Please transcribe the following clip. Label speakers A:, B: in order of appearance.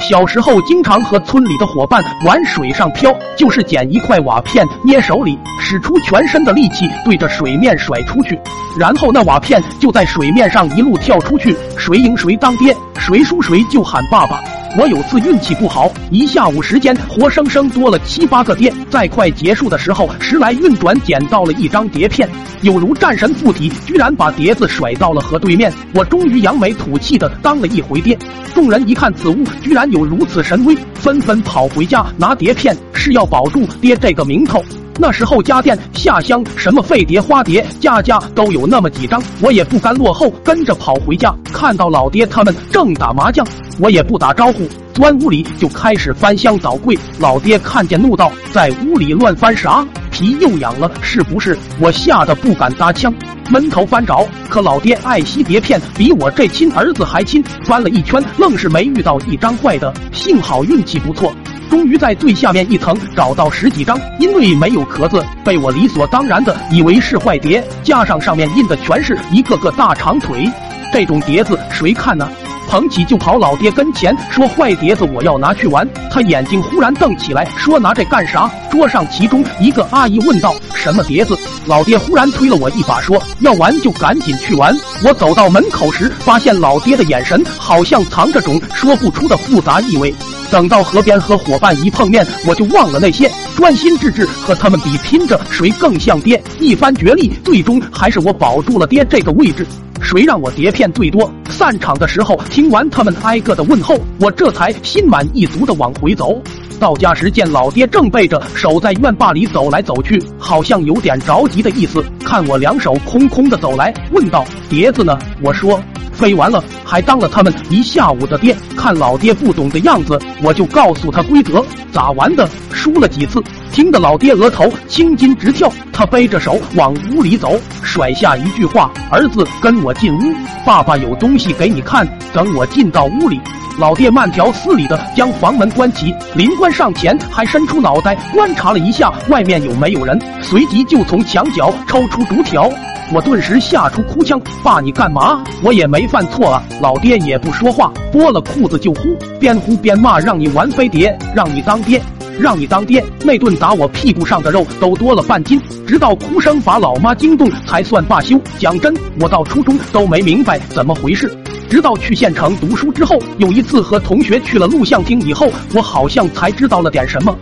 A: 小时候经常和村里的伙伴玩水上漂，就是捡一块瓦片捏手里，使出全身的力气对着水面甩出去，然后那瓦片就在水面上一路跳出去，谁赢谁当爹，谁输谁就喊爸爸。我有次运气不好，一下午时间活生生多了七八个爹，在快结束的时候，时来运转捡到了一张碟片，有如战神附体，居然把碟子甩到了河对面。我终于扬眉吐气的当了一回爹。众人一看此物居然有如此神威，纷纷跑回家拿碟片，是要保住爹这个名头。那时候家电下乡什么废碟、花碟，家家都有那么几张，我也不甘落后，跟着跑回家，看到老爹他们正打麻将，我也不打招呼，钻屋里就开始翻箱倒柜。老爹看见怒道：“在屋里乱翻啥？皮又痒了是不是？”我吓得不敢搭腔，闷头翻找。可老爹爱惜碟片，比我这亲儿子还亲，翻了一圈，愣是没遇到一张坏的。幸好运气不错。终于在最下面一层找到十几张，因为没有壳子，被我理所当然的以为是坏碟，加上上面印的全是一个个大长腿，这种碟子谁看呢？捧起就跑老爹跟前说坏碟子我要拿去玩，他眼睛忽然瞪起来说拿这干啥？桌上其中一个阿姨问道什么碟子？老爹忽然推了我一把说要玩就赶紧去玩。我走到门口时，发现老爹的眼神好像藏着种说不出的复杂意味。等到河边和伙伴一碰面，我就忘了那些，专心致志和他们比拼着谁更像爹。一番角力，最终还是我保住了爹这个位置。谁让我碟片最多？散场的时候，听完他们挨个的问候，我这才心满意足的往回走。到家时，见老爹正背着手在院坝里走来走去，好像有点着急的意思。看我两手空空的走来，问道：“碟子呢？”我说：“飞完了，还当了他们一下午的爹。”看老爹不懂的样子，我就告诉他规则咋玩的。输了几次，听得老爹额头青筋直跳。他背着手往屋里走，甩下一句话：“儿子，跟我进屋，爸爸有东西给你看。”等我进到屋里，老爹慢条斯理的将房门关起，临关上前还伸出脑袋观察了一下外面有没有人，随即就从墙角抽出竹条。我顿时吓出哭腔：“爸，你干嘛？我也没犯错啊！”老爹也不说话，剥了裤子就呼，边呼边骂：“让你玩飞碟，让你当爹，让你当爹！”那顿打我屁股上的肉都多了半斤，直到哭声把老妈惊动才算罢休。讲真，我到初中都没明白怎么回事，直到去县城读书之后，有一次和同学去了录像厅以后，我好像才知道了点什么。